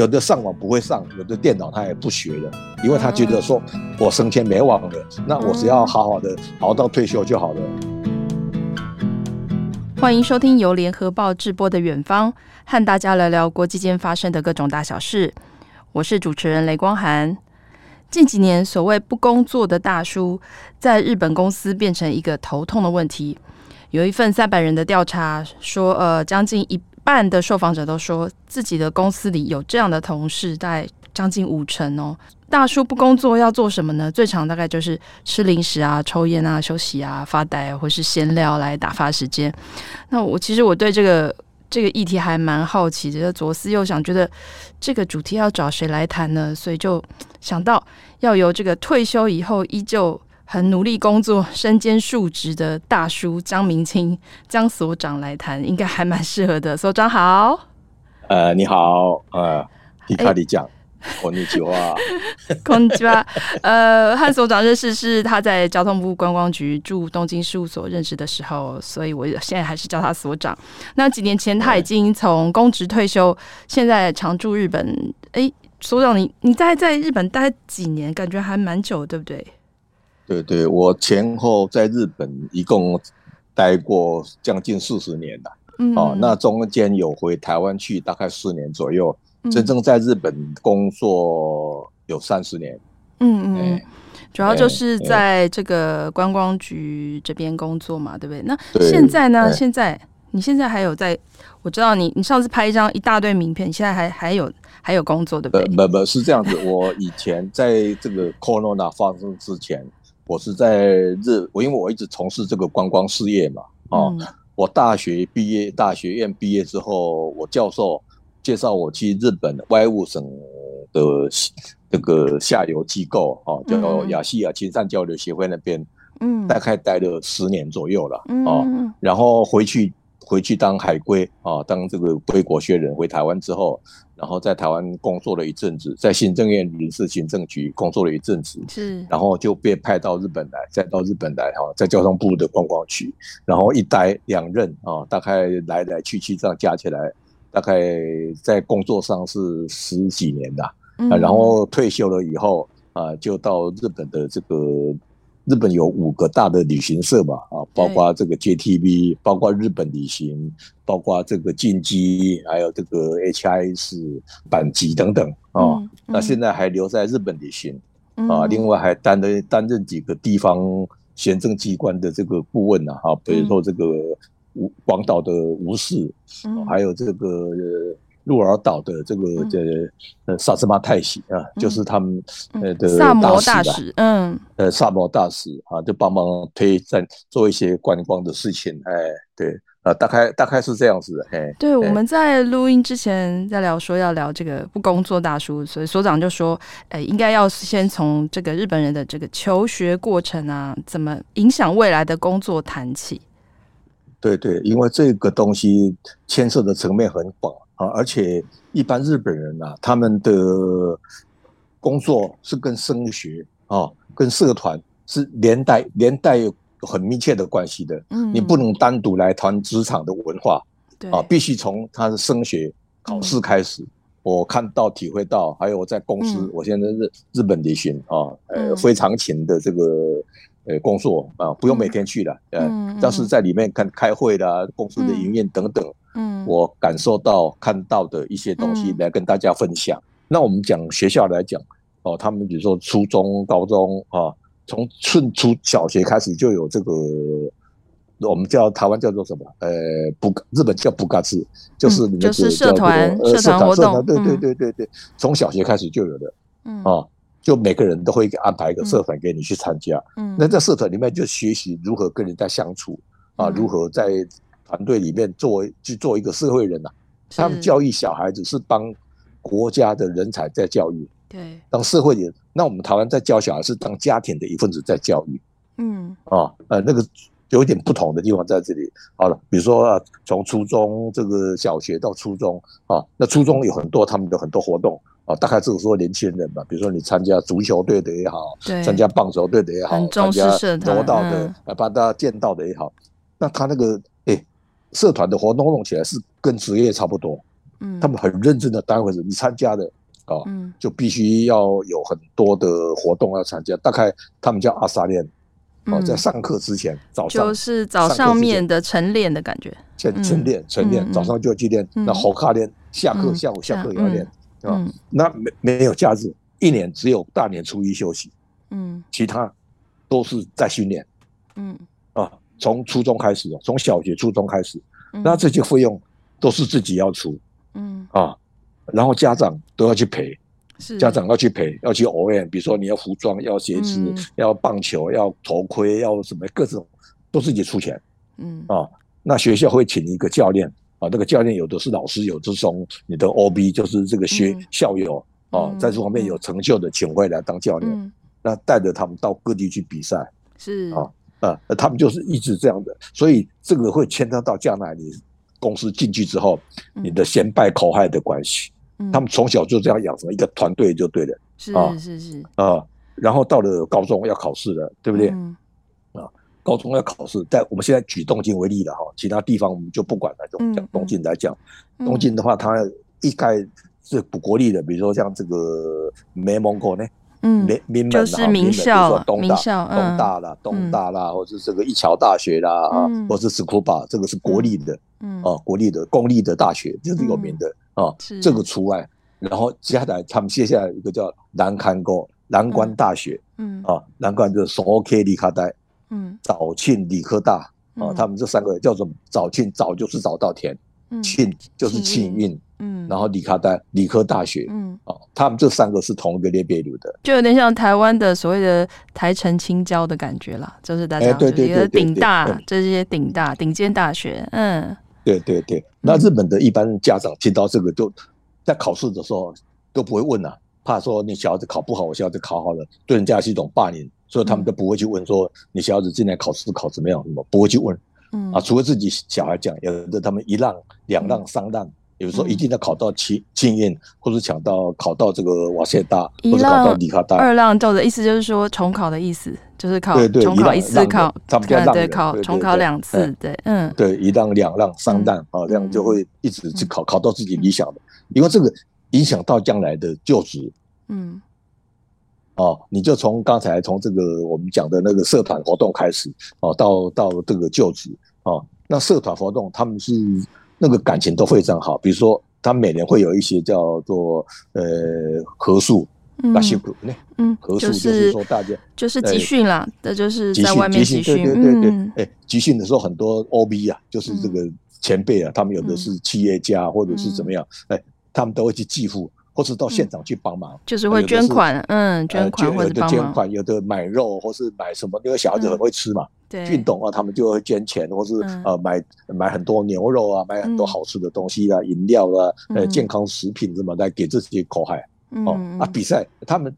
有的上网不会上，有的电脑他也不学了，因为他觉得说我升迁没网了，那我只要好好的熬到退休就好了。欢迎收听由联合报直播的《远方》，和大家聊聊国际间发生的各种大小事。我是主持人雷光涵。近几年，所谓不工作的大叔，在日本公司变成一个头痛的问题。有一份三百人的调查说，呃，将近一半的受访者都说自己的公司里有这样的同事，大概将近五成哦。大叔不工作要做什么呢？最常大概就是吃零食啊、抽烟啊、休息啊、发呆，或是闲聊来打发时间。那我其实我对这个这个议题还蛮好奇的，左思右想，觉得这个主题要找谁来谈呢？所以就想到要由这个退休以后依旧。很努力工作、身兼数职的大叔江明清江所长来谈，应该还蛮适合的。所长好，呃，你好，呃，你卡里讲，こんにちは，こんにちは。呃，和所长认识是他在交通部观光局驻东京事务所认识的时候，所以我现在还是叫他所长。那几年前他已经从公职退休，现在常驻日本。哎、欸，所长，你你在在日本待几年？感觉还蛮久，对不对？ 对对，我前后在日本一共待过将近四十年了。嗯，哦，那中间有回台湾去，大概四年左右。嗯、真正在日本工作有三十年。嗯嗯，嗯主要就是在这个观光局这边工作嘛，对不对？那现在呢？现在你现在还有在？我知道你，你上次拍一张一大堆名片，你现在还还有还有工作，对不对？不不，是这样子。我以前在这个 Corona 发生之前。我是在日，我因为我一直从事这个观光事业嘛，哦，嗯、我大学毕业，大学院毕业之后，我教授介绍我去日本外务省的这个下游机构，哦，叫亚细亚亲善交流协会那边，嗯，大概待了十年左右了，哦，然后回去。回去当海归啊，当这个归国学人回台湾之后，然后在台湾工作了一阵子，在行政院人事行政局工作了一阵子，是，然后就被派到日本来，再到日本来哈，在交通部的观光局，然后一待两任啊，大概来来去去这样加起来，大概在工作上是十几年的，嗯，然后退休了以后啊，就到日本的这个。日本有五个大的旅行社嘛，啊，包括这个 JTB，包括日本旅行，包括这个进击，还有这个 HIS 阪急等等啊。嗯嗯、那现在还留在日本旅行啊，另外还担任担任几个地方行政机关的这个顾问呢，啊，比如说这个广广岛的吴市，还有这个。鹿儿岛的这个这呃萨斯马泰喜啊，就是他们呃的萨摩大使，嗯，呃萨摩大使啊，就帮忙推展做一些观光的事情，哎，对，啊，大概大概是这样子的，哎，对，我们在录音之前在聊说要聊这个不工作大叔，所以所长就说，哎，应该要先从这个日本人的这个求学过程啊，怎么影响未来的工作谈起。对对，因为这个东西牵涉的层面很广。啊，而且一般日本人啊，他们的工作是跟升学啊，跟社团是连带连带有很密切的关系的。嗯，你不能单独来谈职场的文化，对啊，必须从他的升学考试开始。我看到、体会到，还有我在公司，我现在日日本旅行啊，呃，非常勤的这个呃工作啊，不用每天去了，嗯，但是在里面看开会啦，公司的营运等等。嗯，我感受到看到的一些东西来跟大家分享。嗯、那我们讲学校来讲，哦，他们比如说初中、高中啊，从春初小学开始就有这个，我们叫台湾叫做什么？呃，不，日本叫部活，就是那个叫做、嗯、社团、呃、社团活动。对对对对对，从、嗯、小学开始就有的。嗯啊，就每个人都会安排一个社团给你去参加。嗯，那在社团里面就学习如何跟人家相处啊，如何在。团队里面做去做一个社会人呐、啊，他们教育小孩子是帮国家的人才在教育，对，当社会人。那我们台湾在教小孩是当家庭的一份子在教育，嗯，啊，呃，那个有一点不同的地方在这里。好了，比如说啊，从初中这个小学到初中啊，那初中有很多他们的很多活动啊，大概这个时候年轻人嘛，比如说你参加足球队的也好，对，参加棒球队的也好，参加柔道的，啊，把大家剑道的也好，那他那个。社团的活动弄起来是跟职业差不多，嗯，他们很认真的当回事，你参加的啊，嗯，就必须要有很多的活动要参加，大概他们叫阿萨练。哦，在上课之前，早上就是早上面的晨练的感觉，晨晨练晨练，早上就要去练，那好卡练，下课下午下课也要练，啊，那没没有假日，一年只有大年初一休息，嗯，其他都是在训练，嗯，啊，从初中开始，从小学、初中开始，那这些费用都是自己要出，嗯，啊，然后家长都要去赔。家长要去赔，要去 OM，比如说你要服装、要鞋子、嗯、要棒球、要头盔、要什么各种，都自己出钱。嗯。啊，那学校会请一个教练啊，那个教练有的是老师，有的是从你的 OB，就是这个学、嗯、校友啊，在这方面有成就的，请回来当教练，嗯、那带着他们到各地去比赛。是。啊啊，他们就是一直这样的，所以这个会牵扯到将来你公司进去之后，你的先败后害的关系。他们从小就这样养成一个团队就对了，是是是啊，然后到了高中要考试了，对不对？啊，高中要考试，但我们现在举东京为例了哈，其他地方我们就不管了，就讲东京来讲，东京的话，它一概是不国力的，比如说像这个名门校呢，嗯，名名门就是名校，名校，东大东大啦，东大啦，或者这个一桥大学啦，啊，或者是筑波，这个是国立的，嗯，啊，国立的公立的大学就是有名的。啊，这个除外，然后接下来他们接下来一个叫南看沟南关大学，嗯啊，南关就是首 K 理科大，嗯，早庆理科大啊，他们这三个叫做早庆，早就是早稻田，庆就是庆运，嗯，然后理科大理科大学，嗯。哦，他们这三个是同一个列别流的，就有点像台湾的所谓的台城青椒的感觉啦，就是大家对对对顶大这些顶大顶尖大学，嗯。对对对，那日本的一般家长听到这个，都在考试的时候都不会问啊，怕说你小孩子考不好，我小孩子考好了，对人家是一种霸凌，所以他们都不会去问说你小孩子进来考试考怎么样，什么不会去问，嗯。啊，除了自己小孩讲，有的他们一浪、两浪、三浪，有时候一定要考到庆庆应，或者抢到考到这个瓦谢大，或者考到理科大。二浪叫的意思就是说重考的意思。就是考重考一次考，对，考重考两次，对，嗯，对，一浪、两浪、三浪啊，这样就会一直去考，考到自己理想的，因为这个影响到将来的就职，嗯，哦，你就从刚才从这个我们讲的那个社团活动开始，哦，到到这个就职，哦，那社团活动他们是那个感情都非常好，比如说他每年会有一些叫做呃合宿。那辛苦呢？嗯，合宿就是说大家就是集训啦，这就是在外面集训。对对对对，哎，集训的时候很多 OB 啊，就是这个前辈啊，他们有的是企业家或者是怎么样，哎，他们都会去寄付，或是到现场去帮忙，就是会捐款，嗯，捐款或者帮忙。有的捐款，有的买肉或是买什么，因为小孩子很会吃嘛，对，运动啊，他们就会捐钱，或是呃买买很多牛肉啊，买很多好吃的东西啊，饮料啊，呃，健康食品什么来给这些口海。哦啊，比赛他们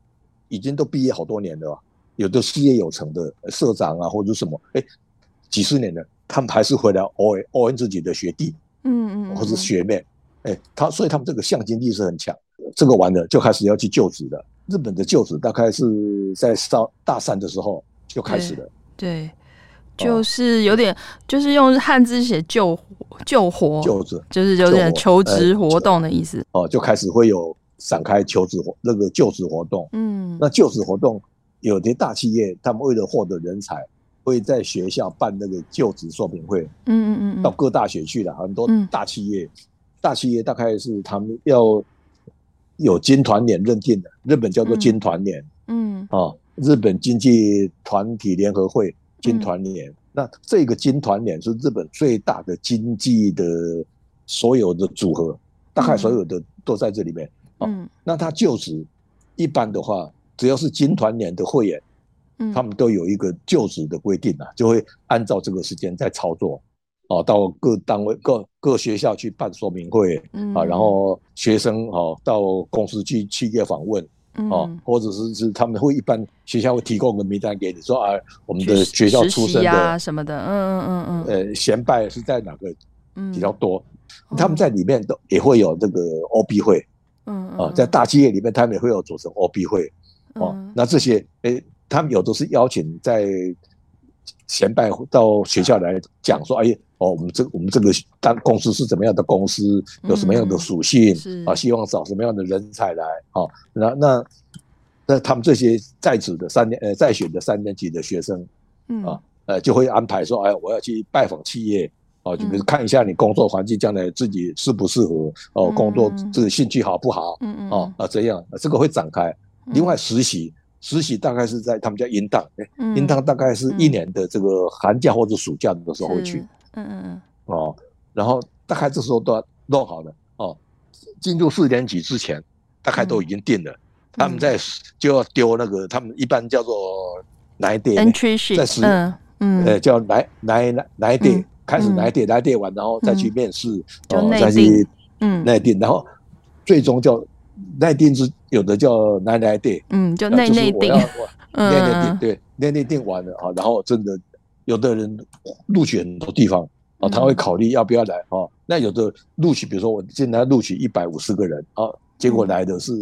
已经都毕业好多年了，有的事业有成的社长啊，或者什么，哎，几十年了，他们还是回来偶尔偶尔自己的学弟，嗯嗯，或是学妹，哎，他所以他们这个向心力是很强。这个完了就开始要去就职了。日本的就职大概是在上大三的时候就开始了。对，就是有点就是用汉字写就就活就职，就是有点求职活动的意思。哦，就开始会有。展开求职活那个就职活动，嗯，那就职活动有些大企业，他们为了获得人才，会在学校办那个就职说明会，嗯嗯嗯，到各大学去了，很多大企业，大企业大概是他们要有金团联认定的，日本叫做金团联，嗯，啊，日本经济团体联合会金团联，那这个金团联是日本最大的经济的所有的组合，大概所有的都在这里面。嗯，那他就职一般的话，只要是金团联的会员，嗯，他们都有一个就职的规定啊，就会按照这个时间在操作，哦，到各单位、各各学校去办说明会，嗯，啊，然后学生哦到公司去企业访问，哦，或者是是他们会一般学校会提供个名单给你说啊，我们的学校出身的什么的，嗯嗯嗯嗯，呃，贤拜是在哪个比较多，他们在里面都也会有这个 OB 会。嗯啊，在大企业里面，他们也会有组成 OB 会，哦，那这些诶，他们有的是邀请在前辈到学校来讲说，哎，哦，我们这我们这个当公司是怎么样的公司，有什么样的属性、嗯、啊？希望找什么样的人才来？哦，那那那他们这些在职的三年呃在选的三年级的学生，嗯啊呃就会安排说，哎，我要去拜访企业，哦，就比如看一下你工作环境，将来自己适不适合，哦，工作这个兴趣好不好？嗯嗯哦啊这样，这个会展开。另外实习。实习大概是在他们叫营档，营档大概是一年的这个寒假或者暑假的时候会去，嗯嗯嗯，哦，然后大概这时候都要弄好了哦，进入四点几之前，大概都已经定了，嗯、他们在就要丢那个，他们一般叫做来电，在实，嗯嗯，呃叫来来来来电，开始来电来电完，然后再去面试，哦再去嗯。内定，然后最终叫。内定是有的叫内内定，嗯，就内内定，内内定对，内内定完了啊，然后真的有的人录取很多地方啊，他会考虑要不要来啊。那有的录取，比如说我现在录取一百五十个人啊，结果来的是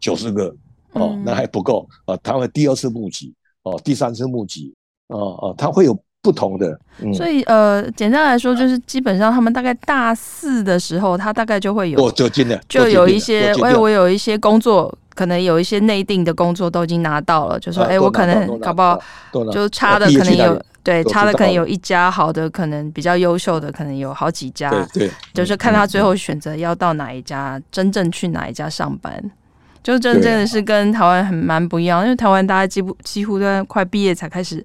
九十个哦，那还不够啊，他会第二次募集哦，第三次募集啊啊，他会有。不同的，嗯、所以呃，简单来说，就是基本上他们大概大四的时候，他大概就会有，就进了，就有一些，我我有一些工作，可能有一些内定的工作都已经拿到了，就说，哎、我可能搞不好，就差的可能有，对，差的可能有一家好的，可能比较优秀的，可能有好几家，对，就是看他最后选择要到哪一家，真正去哪一家上班，就真正的是跟台湾很蛮不一样，因为台湾大家几乎几乎都快毕业才开始。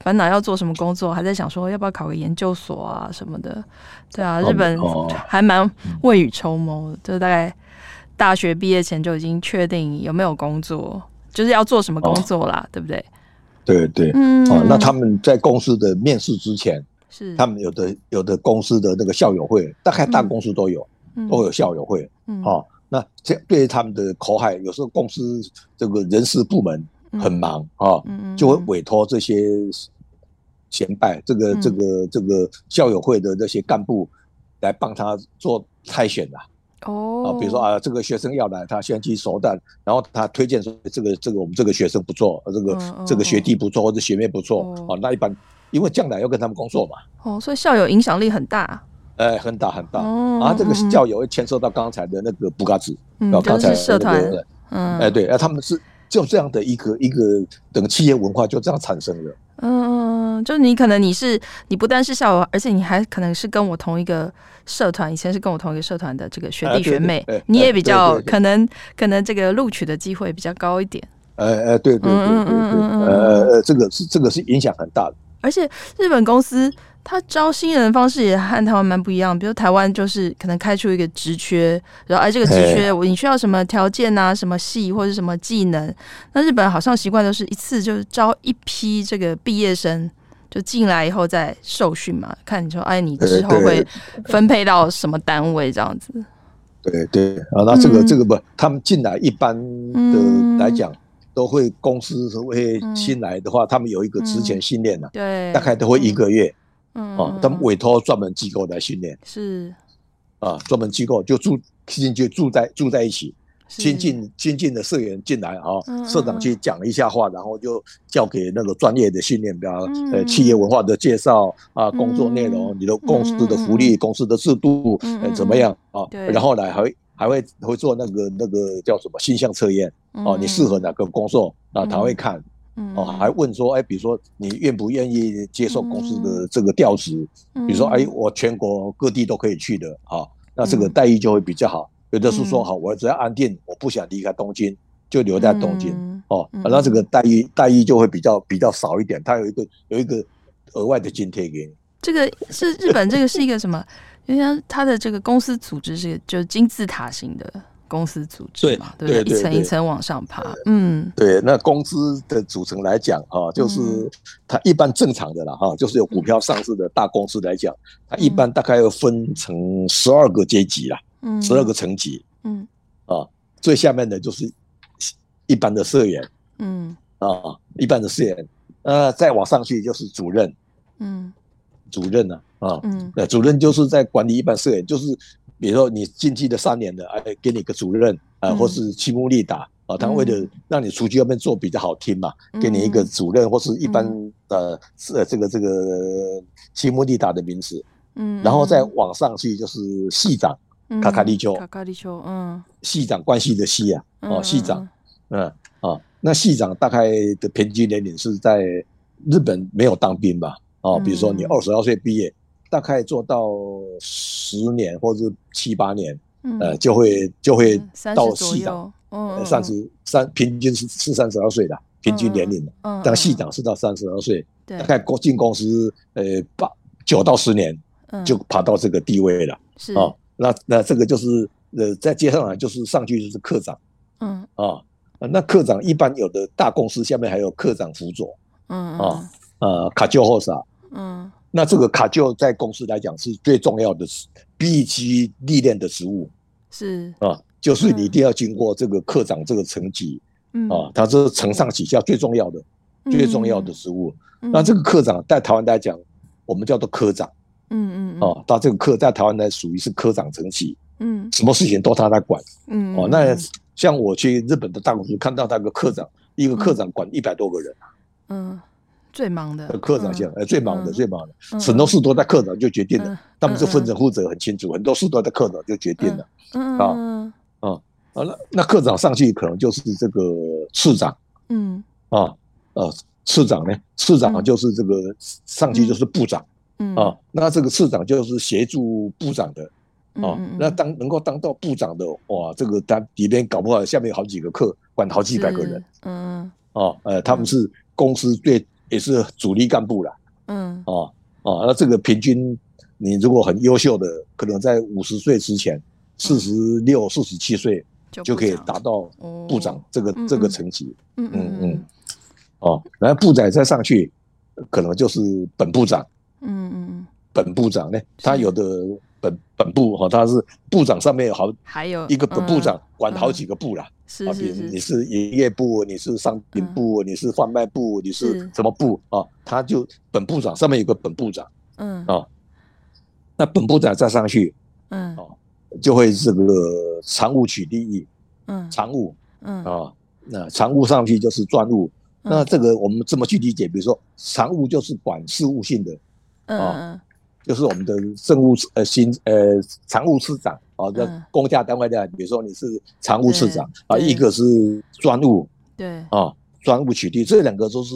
烦恼要做什么工作，还在想说要不要考个研究所啊什么的。对啊，日本还蛮未雨绸缪，就是大概大学毕业前就已经确定有没有工作，就是要做什么工作啦，对不对？对对，嗯，哦，那他们在公司的面试之前，是。他们有的有的公司的那个校友会，大概大公司都有，都有校友会，哦，那这对于他们的口海，有时候公司这个人事部门。很忙啊，就会委托这些前辈，这个这个这个校友会的这些干部来帮他做筛选的。哦，啊，比如说啊，这个学生要来，他先去熟蛋，然后他推荐说这个这个我们这个学生不错，这个这个学弟不错或者学妹不错啊，那一般因为将来要跟他们工作嘛。哦，所以校友影响力很大。哎，很大很大。啊，这个校友会牵涉到刚才的那个布嘎子，嗯，刚才社团，嗯，哎对，啊，他们是。就这样的一个一个等企业文化就这样产生了。嗯，就你可能你是你不但是校友，而且你还可能是跟我同一个社团，以前是跟我同一个社团的这个学弟学妹，你也比较可能可能这个录取的机会比较高一点。呃呃，对对对对对，呃呃，这个是这个是影响很大的。而且日本公司。他招新人的方式也和台湾蛮不一样，比如台湾就是可能开出一个职缺，然后哎，这个职缺我你需要什么条件啊，什么系或者什么技能？那日本好像习惯都是一次就是招一批这个毕业生，就进来以后再受训嘛，看你说哎，你之后会分配到什么单位这样子？对对啊，那这个这个不，他们进来一般的来讲，都会公司会新来的话，他们有一个职前训练的，对，大概都会一个月。嗯，啊，他们委托专门机构来训练，是。啊，专门机构就住，进去住在住在一起，新进新进的社员进来啊，社长去讲一下话，然后就交给那个专业的训练，比如呃企业文化的介绍啊，工作内容，你的公司的福利、公司的制度呃怎么样啊？然后来还还会会做那个那个叫什么性向测验啊，你适合哪个工作啊？他会看。哦，还问说，哎，比如说你愿不愿意接受公司的这个调职？比如说，哎，我全国各地都可以去的，啊，那这个待遇就会比较好。有的是说，好，我只要安定，我不想离开东京，就留在东京，哦，那这个待遇待遇就会比较比较少一点。它有一个有一个额外的津贴给你。这个是日本，这个是一个什么？就像它的这个公司组织是就是金字塔型的。公司组织嘛，对，对，对，一层一层往上爬。嗯，对，那公司的组成来讲啊，就是它一般正常的啦哈，就是有股票上市的大公司来讲，它一般大概要分成十二个阶级啦，嗯，十二个层级，嗯，啊，最下面的就是一般的社员，嗯，啊，一般的社员，呃，再往上去就是主任，嗯，主任呢，啊，嗯，那主任就是在管理一般社员，就是。比如说你进去的三年的，哎，给你个主任啊，或是青木利达啊，他为了让你出去外面做比较好听嘛，给你一个主任或是一般的呃这个这个青木利达的名词嗯，然后再往上去就是系长，卡卡利丘，卡卡利丘，嗯，系长关系的系啊，哦，系长，嗯。啊，那系长大概的平均年龄是在日本没有当兵吧？哦，比如说你二十二岁毕业，大概做到十年或者七八年，呃，就会就会到系长，嗯，三十三，平均是是三十二岁的平均年龄，嗯，但系长是到三十二岁，大概公进公司，呃，八九到十年。就爬到这个地位了，是。哦，那那这个就是呃，在接上来就是上去就是课长，嗯。啊，那课长一般有的大公司下面还有课长辅佐，嗯啊呃卡丘后啥，嗯，那这个卡就在公司来讲是最重要的必须历练的职务，是啊，就是你一定要经过这个课长这个层级，嗯啊，它是承上启下最重要的最重要的职务，那这个课长在台湾来讲，我们叫做科长。嗯嗯哦，他这个科在台湾呢，属于是科长层级，嗯，什么事情都他在管，嗯哦，那像我去日本的大公司，看到那个科长，一个科长管一百多个人，嗯，最忙的。科长像，呃，最忙的最忙的，很多事都在科长就决定了，他们是分成负责很清楚，很多事都在科长就决定了，嗯。啊啊啊，那那科长上去可能就是这个次长，嗯。啊呃，次长呢，次长就是这个上去就是部长。嗯。啊，那这个次长就是协助部长的，啊，那当能够当到部长的，哇，这个他里边搞不好下面有好几个课，管好几百个人，嗯，哦，呃，他们是公司最也是主力干部了，嗯，哦，哦，那这个平均你如果很优秀的，可能在五十岁之前，四十六、四十七岁就可以达到部长这个这个层级，嗯嗯嗯，哦，然后部长再上去，可能就是本部长。嗯嗯，本部长呢，他有的本本部哈，他是部长上面有好，还有一个本部长管好几个部啦。是是是，你是营业部，你是商品部，你是贩卖部，你是什么部啊？他就本部长上面有个本部长，嗯啊，那本部长再上去，嗯哦，就会这个常务取利益，嗯，常务，嗯啊，那常务上去就是专务，那这个我们这么去理解？比如说常务就是管事务性的。嗯，就是我们的政务呃新呃常务次长啊，这公家单位的，比如说你是常务次长啊，一个是专务，对啊，专务取缔，这两个都是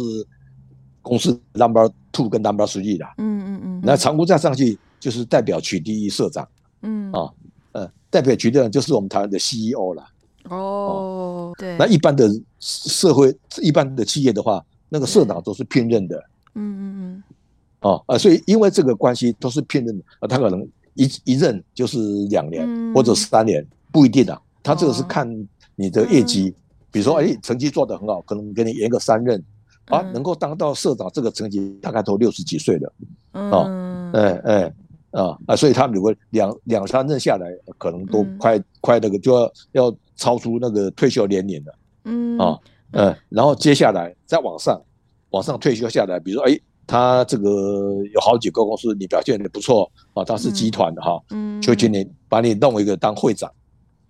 公司 number two 跟 number three 的，嗯嗯嗯，那常务再上去就是代表取缔社长，嗯。啊呃代表取缔的就是我们台湾的 CEO 了，哦对，那一般的社会一般的企业的话，那个社长都是聘任的，嗯嗯嗯。哦，啊，所以因为这个关系都是聘任的，啊，他可能一一任就是两年或者三年，不一定的，他这个是看你的业绩，比如说，哎，成绩做得很好，可能给你延个三任，啊，能够当到社长这个层级大概都六十几岁了，啊，哎哎，啊啊，所以他们如果两两三任下来，可能都快快那个就要要超出那个退休年龄了，嗯，啊，嗯，然后接下来再往上往上退休下来，比如说，哎。他这个有好几个公司，你表现的不错啊，他是集团的哈，嗯，就今年把你弄一个当会长，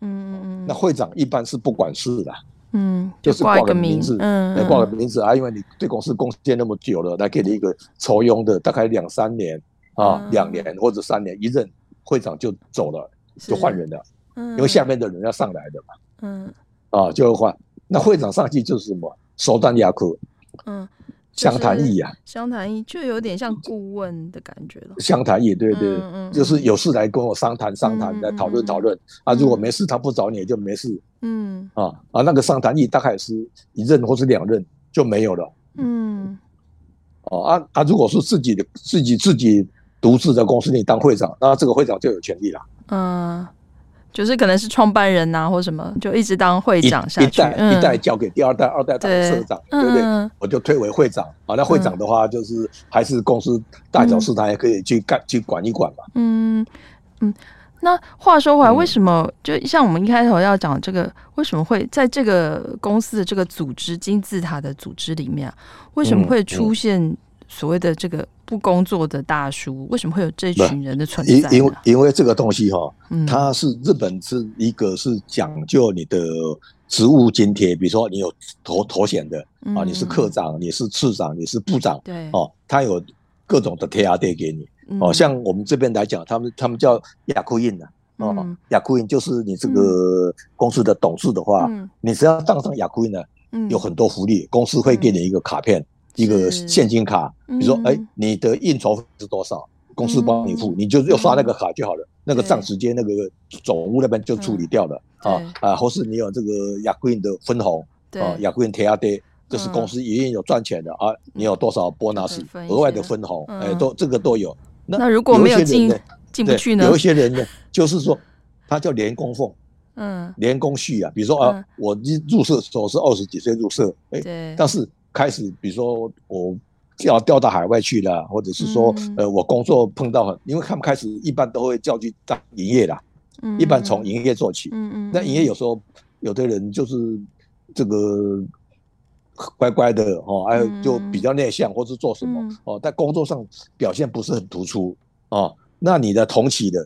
嗯嗯，那会长一般是不管事的，嗯，就是挂个名字，嗯，挂个名字啊，因为你对公司贡献那么久了，来给你一个酬庸的，大概两三年啊，两年或者三年一任会长就走了，就换人了，嗯，因为下面的人要上来的嘛，嗯，啊，就换，那会长上去就是什么，首当压库，嗯。相谈役啊，相谈役就有点像顾问的感觉了。相谈役，对对，就是有事来跟我商谈商谈，来讨论讨论啊。如果没事，他不找你也就没事。嗯啊啊，那个商谈役大概是一任或是两任就没有了。嗯，哦啊啊，如果是自己的自己自己独自在公司，你当会长，那这个会长就有权利了。嗯。就是可能是创办人呐，或什么，就一直当会长下去，一代一代交给第二代、二代当社长，对不对？我就推为会长啊。那会长的话，就是还是公司大小事，他也可以去干去管一管嘛。嗯嗯。那话说回来，为什么就像我们一开头要讲这个，为什么会在这个公司的这个组织金字塔的组织里面，为什么会出现？所谓的这个不工作的大叔，为什么会有这群人的存在？因因为因为这个东西哈，它是日本是一个是讲究你的职务津贴，比如说你有头头衔的啊，你是科长，你是次长，你是部长，对。哦，他有各种的贴啊贴给你。哦，像我们这边来讲，他们他们叫雅库印的哦，雅库印就是你这个公司的董事的话，你只要当上雅库印呢，有很多福利，公司会给你一个卡片，一个现金卡，比如说哎，你的应酬是多少，公司帮你付，你就要刷那个卡就好了，那个账直接那个总务那边就处理掉了啊啊，或是你有这个雅库印的分红，啊，雅库印提亚爹。这是公司一定有赚钱的啊！你有多少 bonus 额外的分红？哎，都这个都有。那如果没有进进不去呢？有一些人呢，就是说他叫连供奉，嗯，连供续啊。比如说啊，我入社的时候是二十几岁入社，哎，但是开始比如说我要调到海外去了，或者是说呃我工作碰到很，因为他们开始一般都会叫去当营业啦，一般从营业做起。嗯嗯。那营业有时候有的人就是这个。乖乖的哦，还有就比较内向，或是做什么哦，在工作上表现不是很突出哦。那你的同期的，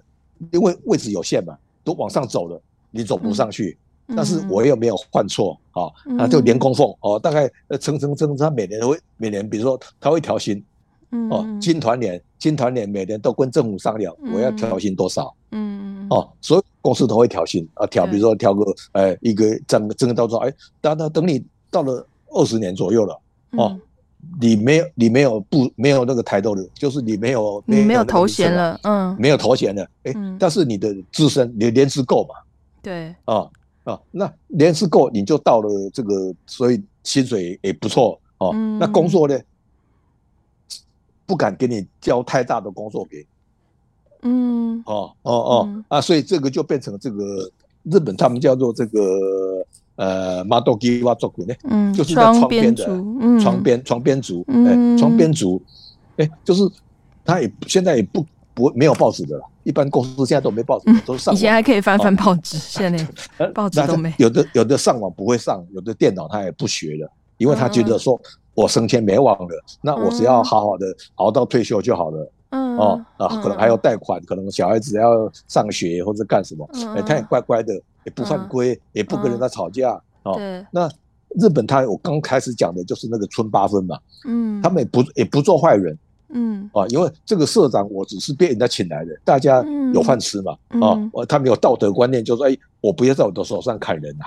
因为位置有限嘛，都往上走了，你走不上去。但是我又没有犯错啊，那就连供奉哦，大概层层层，他每年都会每年，比如说他会调薪，哦，金团年金团年每年都跟政府商量，我要调薪多少，嗯。哦，所有公司都会调薪啊，调，比如说调个呃一个整个整个到时候哎，等等等你到了。二十年左右了哦，你没有你没有不没有那个抬头的，就是你没有你没有头衔了，嗯，没有头衔了，哎，但是你的资深你的年资够嘛？对，啊啊，那年资够你就到了这个，所以薪水也不错哦。那工作呢，不敢给你交太大的工作给，嗯，哦哦哦啊，所以这个就变成这个日本他们叫做这个。呃，马多基瓦做古呢，嗯，就是在窗边的床边床边族，哎，床边族，哎，就是他也现在也不不没有报纸的了，一般公司现在都没报纸，都上网。以前还可以翻翻报纸，现在 报纸都没。有的有的上网不会上，有的电脑他也不学了，因为他觉得说我升迁没望了，那我只要好好的熬到退休就好了。嗯哦啊，可能还要贷款，可能小孩子要上学或者干什么，哎，他也乖乖的。也不犯规，也不跟人家吵架哦。那日本他我刚开始讲的就是那个村八分嘛，嗯，他们也不也不做坏人，嗯啊，因为这个社长我只是被人家请来的，大家有饭吃嘛，啊，他没有道德观念，就是说哎，我不要在我的手上砍人呐，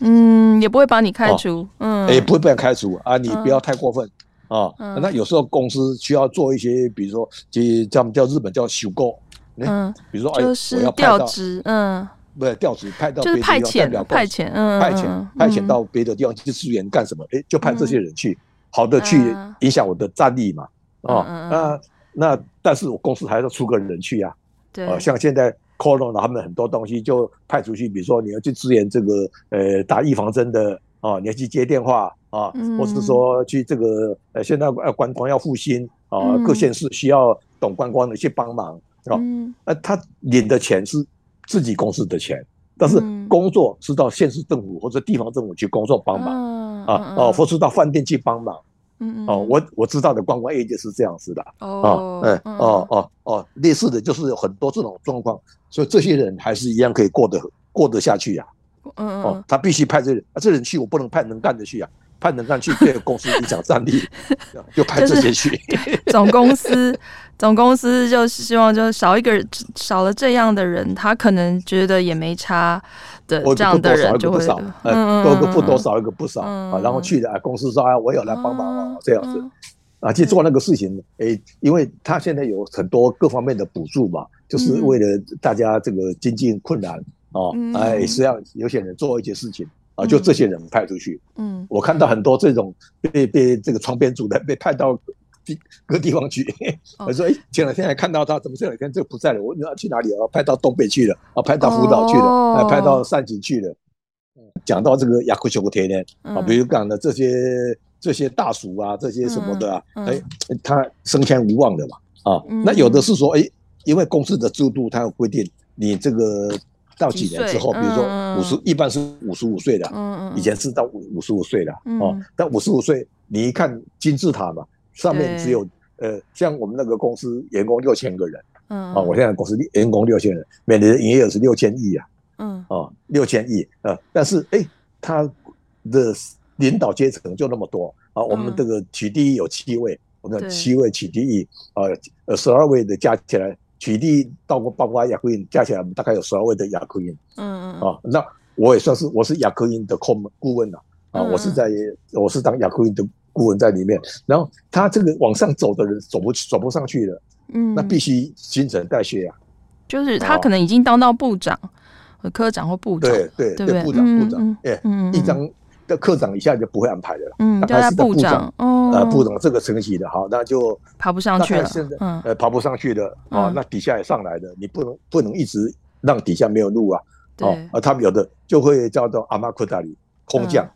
嗯，也不会把你开除，嗯，也不会被人开除啊，你不要太过分啊。那有时候公司需要做一些，比如说，就叫叫日本叫修购，嗯，比如说哎，我要调职，嗯。不是调职派到别的地方代表派遣，派遣派遣到别的地方去支援干什么？哎，就派这些人去，好的去影响我的战力嘛。哦，那那但是我公司还是要出个人去呀。对，像现在 Corona 他们很多东西就派出去，比如说你要去支援这个呃打预防针的啊，你要去接电话啊，或是说去这个呃现在呃观光要复兴啊，各县市需要懂观光的去帮忙啊。那他领的钱是。自己公司的钱，但是工作是到县市政府或者地方政府去工作帮忙啊，哦，或是到饭店去帮忙，嗯哦，我我知道的观光业界是这样子的，哦，哎，哦哦哦，类似的就是有很多这种状况，所以这些人还是一样可以过得过得下去呀，嗯哦，他必须派这人，啊，这人去我不能派能干的去啊。派能干去对公司影响战力，就派这些去。总公司，总公司就希望就少一个，少了这样的人，他可能觉得也没差的。这样的人就会，嗯，多个不多少一个不少啊，然后去的公司说啊，我有来帮忙啊，这样子啊，去做那个事情。诶，因为他现在有很多各方面的补助嘛，就是为了大家这个经济困难啊，哎，是要有些人做一些事情。啊，就这些人派出去。嗯，我看到很多这种被被这个窗边组的被派到地各地方去。我说，哎，前两天还看到他，怎么这两天这个不在了？我要去哪里啊？派到东北去了，啊，派到福岛去了，还派到善景去了。讲到这个雅库修国田呢，啊，比如讲的这些这些大叔啊，这些什么的啊，哎，他升迁无望的嘛。啊，那有的是说，哎，因为公司的制度，它有规定，你这个。到几年之后，比如说五十，一般是五十五岁的，以前是到五五十五岁的哦。但五十五岁，你一看金字塔嘛，上面只有呃，像我们那个公司员工六千个人，嗯，啊，我现在公司员工六千人，每年的营业额是六千亿啊，嗯，啊，六千亿啊，但是哎，他的领导阶层就那么多啊，我们这个取第一有七位我们七位取缔役，呃呃，十二位的加起来，取缔役到过包括亚克因加起来，我们大概有十二位的亚克因。嗯嗯。啊，那我也算是我是亚克因的顾顾问了啊，我是在我是当亚科英的顾问在里面。然后他这个往上走的人走不走不上去了，嗯，那必须新陈代谢呀。就是他可能已经当到部长、科长或部长，对对对，部长部长，哎，一张。的科长一下就不会安排的了，嗯，大概是部长，呃，部长这个层级的，好，那就爬不上去了，现在，呃，爬不上去的，啊，那底下也上来的，你不能不能一直让底下没有路啊，哦，而他们有的就会叫做阿玛库达里空降，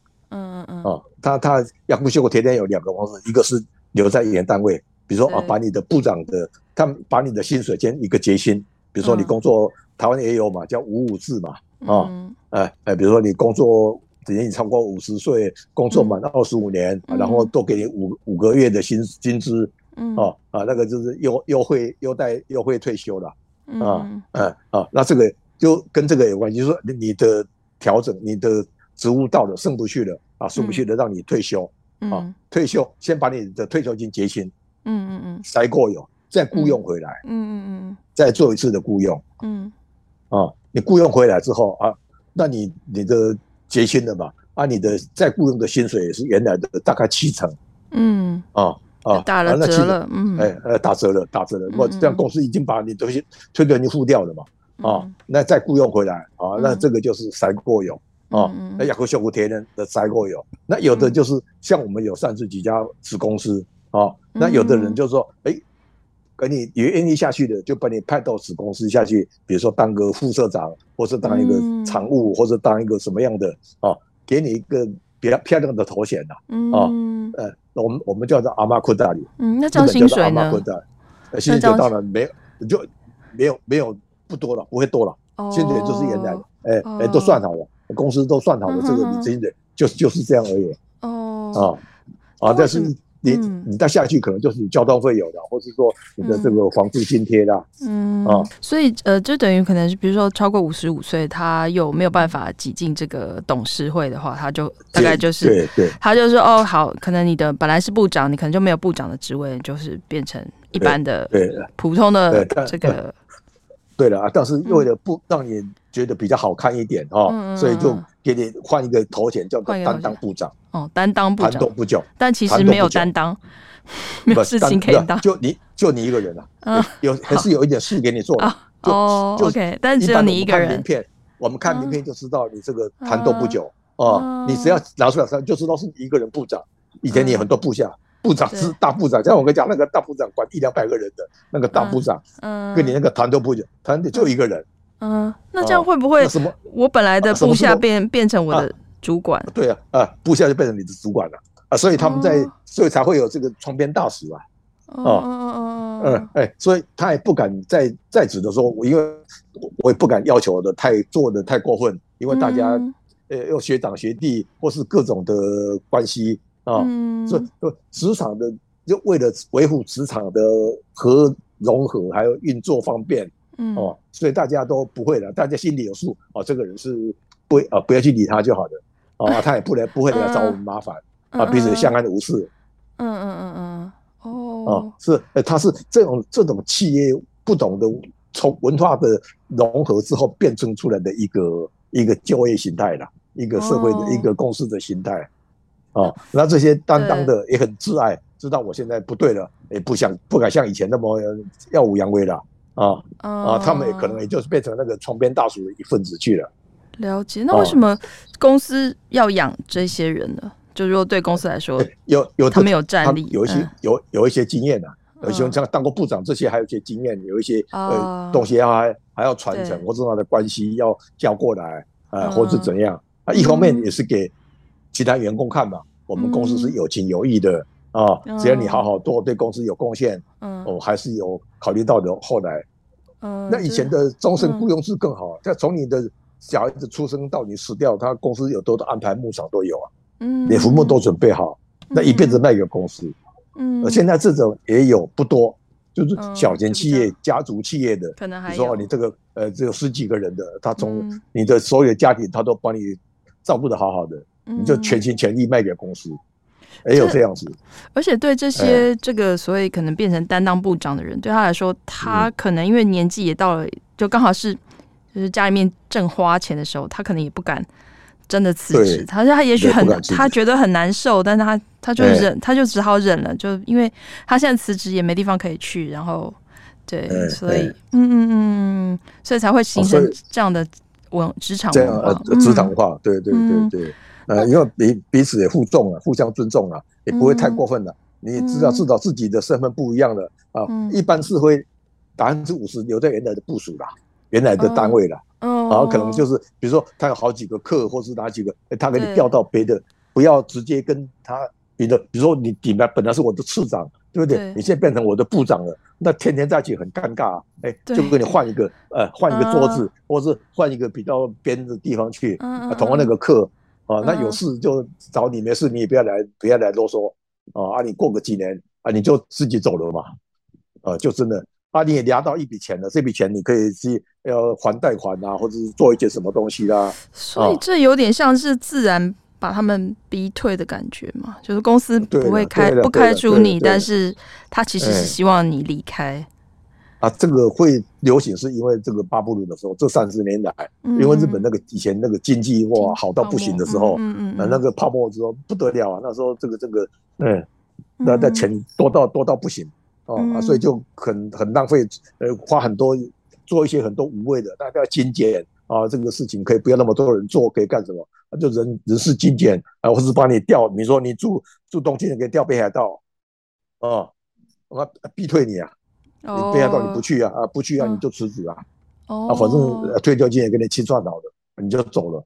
嗯嗯。嗯，哦，他他亚库修国天天有两个方式，一个是留在原单位，比如说啊，把你的部长的，他们把你的薪水兼一个结薪，比如说你工作台湾也有嘛，叫五五制嘛，啊，哎哎，比如说你工作。年龄超过五十岁，工作满二十五年，嗯、然后多给你五五个月的薪薪资，嗯，哦啊，那个就是优优惠优待优惠退休了，啊，嗯啊，那这个就跟这个有关系，就是说你的调整，你的职务到了，升不去了啊，上不去的，让你退休，啊，退休先把你的退休金结清，嗯嗯嗯，塞过有，再雇佣回来，嗯嗯嗯，再做一次的雇佣，嗯，啊，你雇佣回来之后啊，那你你的。结清了嘛，啊，你的再雇佣的薪水也是原来的大概七成，嗯，啊啊，打了折了，嗯，哎呃，打折了，打折了，我这样公司已经把你东西推给你付掉了嘛，啊，那再雇佣回来啊，那。这个就是塞过有啊，那雅克秀福田人的筛过有，那有的就是像我们有三十几家子公司哦，那有的人就说，哎。给你也愿意下去的，就把你派到子公司下去，比如说当个副社长，或是当一个常务，或者当一个什么样的哦，给你一个比较漂亮的头衔呐，啊，呃，我们我们叫做阿玛库大里，嗯，那这样薪水呢？薪水就当然没有，就没有没有不多了，不会多了，薪水就是原来的，哎哎，都算好了，公司都算好了，这个你薪水就就是这样而已，哦，啊啊，但是。你你再下去可能就是你交通费有的，或是说你的这个房租津贴啦，嗯啊，所以呃，就等于可能是比如说超过五十五岁，他又没有办法挤进这个董事会的话，他就大概就是对对，他就说哦好，可能你的本来是部长，你可能就没有部长的职位，就是变成一般的对普通的这个。对了啊，但是为了不让你觉得比较好看一点哦，所以就给你换一个头衔，叫做担当部长。哦，担当部长，谈动不久，但其实没有担当，没有事情可以当，就你就你一个人啊，有 还是有一点事给你做啊。哦，OK，但只有你一个人。名片，我们看名片就知道你这个谈动不久哦，你只要拿出来，就知道是你一个人部长。以前你很多部下。部长是大部长，像我跟你讲，那个大部长管一两百个人的那个大部长，嗯，跟你那个团都不讲，团队就一个人，嗯，那这样会不会什么？我本来的部下变变成我的主管？对啊，啊，部下就变成你的主管了啊，所以他们在，所以才会有这个窗边大使啊，哦，嗯嗯哎，所以他也不敢在在职的时候，因为我也不敢要求的太做的太过分，因为大家呃，有学长学弟或是各种的关系。啊，所以职场的就为了维护职场的和融合，还有运作方便，嗯，哦，所以大家都不会的，大家心里有数，哦，这个人是不啊，不要去理他就好了，啊，他也不来不会来找我们麻烦，啊，彼此相安无事，嗯嗯嗯嗯，哦，啊，是，他是这种这种企业不懂得从文化的融合之后变成出来的一个一个就业形态了，一个社会的一个公司的形态。哦，那这些担当的也很自爱，知道我现在不对了，也不想不敢像以前那么耀武扬威了啊啊！他们也可能也就是变成那个床边大叔的一份子去了。了解，那为什么公司要养这些人呢？就如果对公司来说，有有他们有战力，有一些有有一些经验啊，有些像当过部长这些，还有一些经验，有一些呃东西要还还要传承，或者他的关系要交过来啊，或者怎样啊？一方面也是给。其他员工看嘛，我们公司是有情有义的啊，只要你好好做，对公司有贡献，嗯，我还是有考虑到的。后来，嗯，那以前的终身雇佣制更好，在从你的小孩子出生到你死掉，他公司有多的安排牧场都有啊，嗯，连坟墓都准备好，那一辈子卖给公司，嗯，而现在这种也有不多，就是小型企业、家族企业的，可能还说你这个呃只有十几个人的，他从你的所有家庭他都帮你照顾的好好的。你就全心全意卖给公司，也有这样子。而且对这些这个所谓可能变成担当部长的人，对他来说，他可能因为年纪也到了，就刚好是就是家里面正花钱的时候，他可能也不敢真的辞职。他他也许很他觉得很难受，但是他他就忍，他就只好忍了，就因为他现在辞职也没地方可以去，然后对，所以嗯嗯嗯，所以才会形成这样的文职场文化，职场化，对对对对。呃，因为彼彼此也互重了，互相尊重了，也不会太过分了。你知道，至少自己的身份不一样了啊。一般是会百分之五十留在原来的部署啦，原来的单位啦。然后可能就是，比如说他有好几个课，或是哪几个，他给你调到别的，不要直接跟他比的。比如说你本来本来是我的次长，对不对？你现在变成我的部长了，那天天在一起很尴尬。哎，就给你换一个，呃，换一个桌子，或是换一个比较边的地方去，同样那个课。啊，那有事就找你，没事你也不要来，不要来啰嗦啊！啊，你过个几年啊，你就自己走了嘛，啊，就真的啊，你也拿到一笔钱了，这笔钱你可以去要还贷款啊，或者是做一些什么东西啦。所以这有点像是自然把他们逼退的感觉嘛，就是公司不会开不开除你，但是他其实是希望你离开。啊，这个会流行是因为这个巴布鲁的时候，这三十年来，因为日本那个以前那个经济哇好到不行的时候，嗯嗯，那个泡沫之后不得了啊，那时候这个这个，嗯，那那钱多到多到不行哦，啊，所以就很很浪费，呃，花很多做一些很多无谓的，大家要精简啊，这个事情可以不要那么多人做，可以干什么？啊，就人人事精简啊，或是把你调，你说你住住东京，给你调北海道，啊，我逼退你啊。你北海道你不去啊？啊，不去啊，你就辞职啊。哦，啊，反正退休金也给你清算好了，你就走了。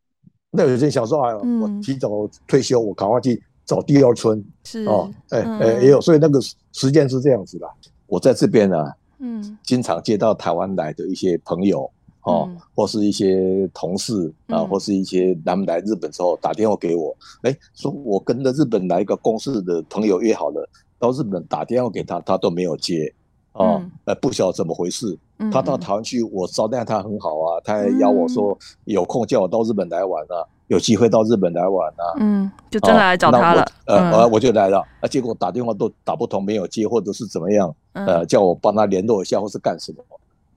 那有些人想说，哎，我提早退休，我赶快去找第二春。是哦，哎哎，也有，所以那个时间是这样子的。我在这边呢，嗯，经常接到台湾来的一些朋友，哦，或是一些同事啊，或是一些他们来日本之后打电话给我，哎，说我跟着日本来一个公司的朋友约好了，到日本打电话给他，他都没有接。哦，呃，不晓得怎么回事。他到台湾去，我招待他很好啊，他还邀我说有空叫我到日本来玩啊，有机会到日本来玩啊。嗯，就真的来找他了。呃，我就来了，啊，结果打电话都打不通，没有接，或者是怎么样？呃，叫我帮他联络一下，或是干什么？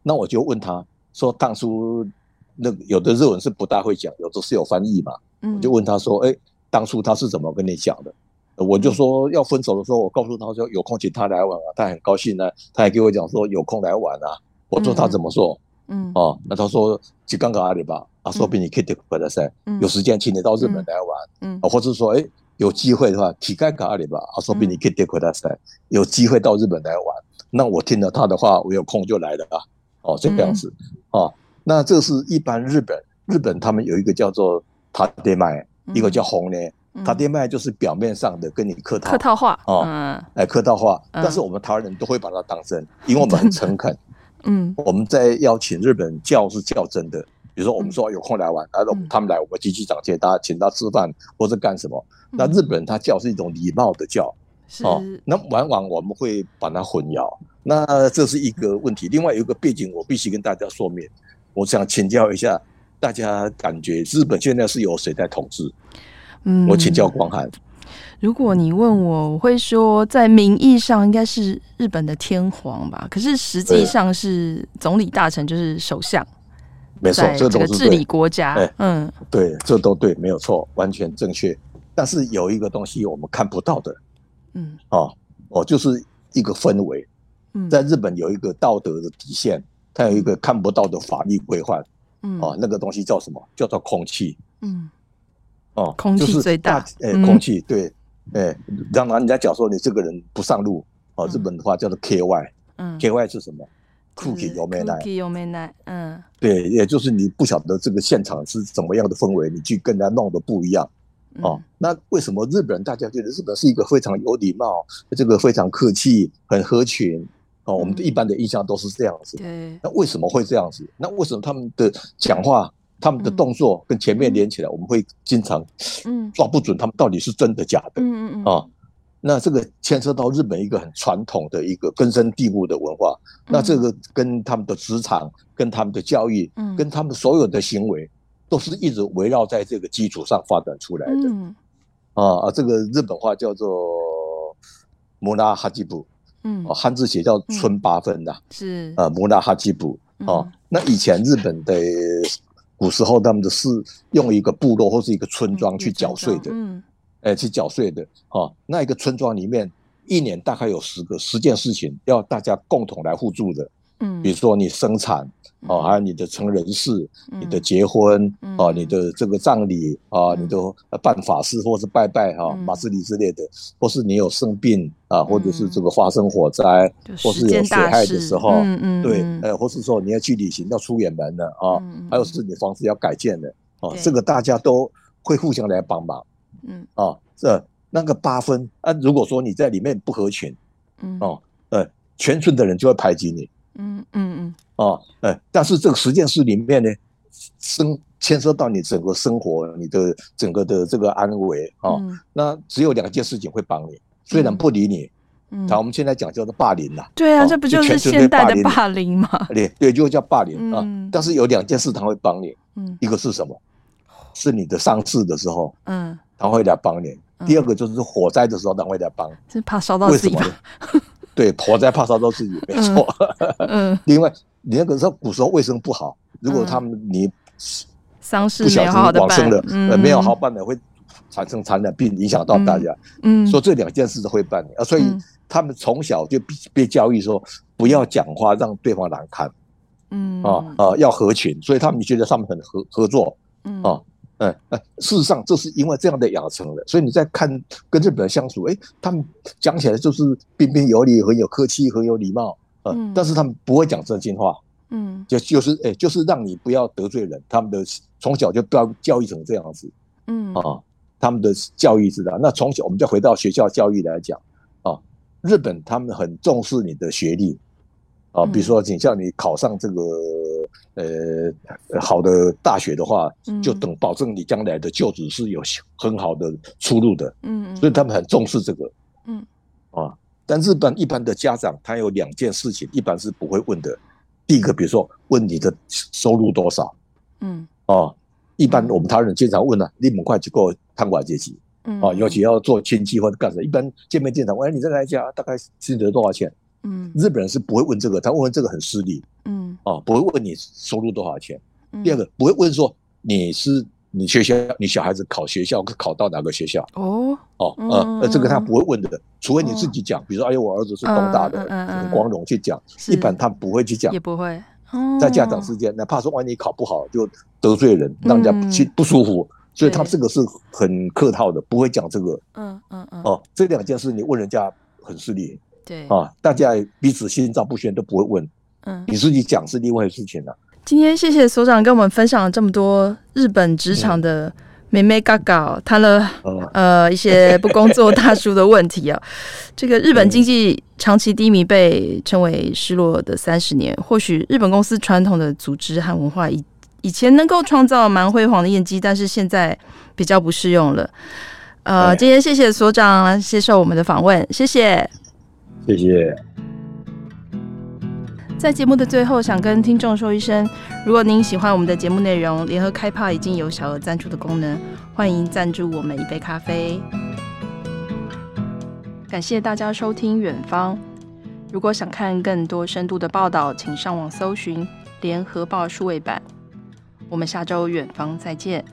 那我就问他说，当初那有的日文是不大会讲，有的是有翻译嘛。我就问他说，哎，当初他是怎么跟你讲的？我就说要分手的时候，我告诉他说有空请他来玩啊，他很高兴呢，他还给我讲说有空来玩啊。我说他怎么说？嗯，哦，那他说就刚刚阿里吧，啊，说不定你可以回来噻，有时间请你到日本来玩，嗯，或者说哎有机会的话，体干卡阿里吧，啊，说不定你可以回来噻，有机会到日本来玩。那我听了他的话，我有空就来了啊，哦，这个样子，哦，那这是一般日本日本他们有一个叫做塔爹麦，一个叫红呢。他爹卖就是表面上的跟你客套，客套话哦，哎，客套话，但是我们台湾人都会把它当真，因为我们很诚恳。嗯，我们在邀请日本叫是叫真的，比如说我们说有空来玩，然后他们来，我们继续讲接他，请他吃饭或者干什么。那日本人他叫是一种礼貌的叫，哦，那往往我们会把它混淆，那这是一个问题。另外有一个背景，我必须跟大家说明，我想请教一下大家，感觉日本现在是由谁在统治？嗯，我请教光汉。如果你问我，我会说，在名义上应该是日本的天皇吧，可是实际上是总理大臣，就是首相。没错，这都是治理国家。嗯，对，这都对，没有错，完全正确。但是有一个东西我们看不到的，嗯，哦，哦，就是一个氛围。嗯，在日本有一个道德的底线，它有一个看不到的法律规范。嗯，哦，那个东西叫什么？叫做空气。嗯。哦，空气最大，哎，空气对，哎，让人家讲说你这个人不上路，哦，日本的话叫做 K Y，嗯，K Y 是什么？空气有没来？有没来？嗯，对，也就是你不晓得这个现场是怎么样的氛围，你去跟人家弄的不一样，哦，那为什么日本人大家觉得日本是一个非常有礼貌，这个非常客气，很合群？哦，我们一般的印象都是这样子，对，那为什么会这样子？那为什么他们的讲话？他们的动作跟前面连起来，我们会经常抓不准他们到底是真的假的。嗯嗯啊，那这个牵涉到日本一个很传统的一个根深蒂固的文化。那这个跟他们的职场、跟他们的教育、跟他们所有的行为，都是一直围绕在这个基础上发展出来的。啊啊，这个日本话叫做摩拉哈基布，嗯，汉字写叫村八分的，是。啊，摩拉哈基布啊。那以前日本的古时候，他们的是用一个部落或是一个村庄去缴税的，嗯，哎，去缴税的啊。那一个村庄里面，一年大概有十个十件事情要大家共同来互助的，嗯，比如说你生产。哦，还有你的成人式，你的结婚，哦，你的这个葬礼啊，你的办法事或是拜拜哈，马斯里之类的，或是你有生病啊，或者是这个发生火灾，或是有水害的时候，对，呃，或是说你要去旅行要出远门的啊，还有是你房子要改建的哦，这个大家都会互相来帮忙，嗯，哦，这那个八分啊，如果说你在里面不合群，嗯，哦，呃，全村的人就会排挤你。嗯嗯嗯，哦，哎，但是这个十件事里面呢，生牵涉到你整个生活，你的整个的这个安危啊，嗯、那只有两件事情会帮你，虽然不理你，嗯，好，我们现在讲叫做霸凌啦，对啊，这不就是现代的霸凌吗？对对，就叫霸凌啊，但是有两件事他会帮你，嗯，一个是什么？是你的丧事的时候，嗯，他会来帮你；第二个就是火灾的时候，他会来帮，是怕烧到自己。对，火灾怕烧到自己，没错。嗯，另外，你那个时候古时候卫生不好，如果他们你丧事不小心往生了，呃，没有好办的，会产生传染病，影响到大家。嗯，说这两件事都会办理啊，所以他们从小就被教育说不要讲话让对方难堪。嗯啊啊，要合群，所以他们觉得他们很合合作。嗯啊。嗯，事实上，这是因为这样的养成的，所以你在看跟日本人相处，哎，他们讲起来就是彬彬有礼，很有客气，很有礼貌，嗯，但是他们不会讲真心话，嗯，就就是哎，就是让你不要得罪人，他们的从小就不要教育成这样子，嗯啊，他们的教育是的，那从小我们就回到学校教育来讲，啊，日本他们很重视你的学历，啊，比如说你像你考上这个。呃，好的大学的话，就等保证你将来的就职是有很好的出路的。嗯，所以他们很重视这个。嗯，啊，但日本一般的家长，他有两件事情，一般是不会问的。第一个，比如说问你的收入多少。嗯，啊，一般我们台湾人经常问啊，你们快去过贪官阶级。嗯，啊，尤其要做亲戚或者干什么，一般见面见长，问你这个家大概薪得多少钱？嗯，日本人是不会问这个，他问这个很失礼。嗯，哦，不会问你收入多少钱。第二个，不会问说你是你学校你小孩子考学校考到哪个学校。哦哦呃，这个他不会问的，除非你自己讲，比如说哎呦，我儿子是东大的，很光荣去讲。一般他不会去讲，也不会。在家长之间，哪怕说万一考不好就得罪人，让人家去不舒服，所以他这个是很客套的，不会讲这个。嗯嗯嗯。哦，这两件事你问人家很失礼。对啊，大家彼此心照不宣都不会问，嗯，你自己讲是另外的事情了。今天谢谢所长跟我们分享了这么多日本职场的眉眉嘎嘎，谈了呃一些不工作大叔的问题啊。这个日本经济长期低迷，被称为失落的三十年。或许日本公司传统的组织和文化以以前能够创造蛮辉煌的业绩，但是现在比较不适用了。呃，今天谢谢所长接受我们的访问，谢谢。谢谢。在节目的最后，想跟听众说一声：如果您喜欢我们的节目内容，联合开趴已经有小额赞助的功能，欢迎赞助我们一杯咖啡。感谢大家收听《远方》。如果想看更多深度的报道，请上网搜寻《联合报》数位版。我们下周《远方》再见。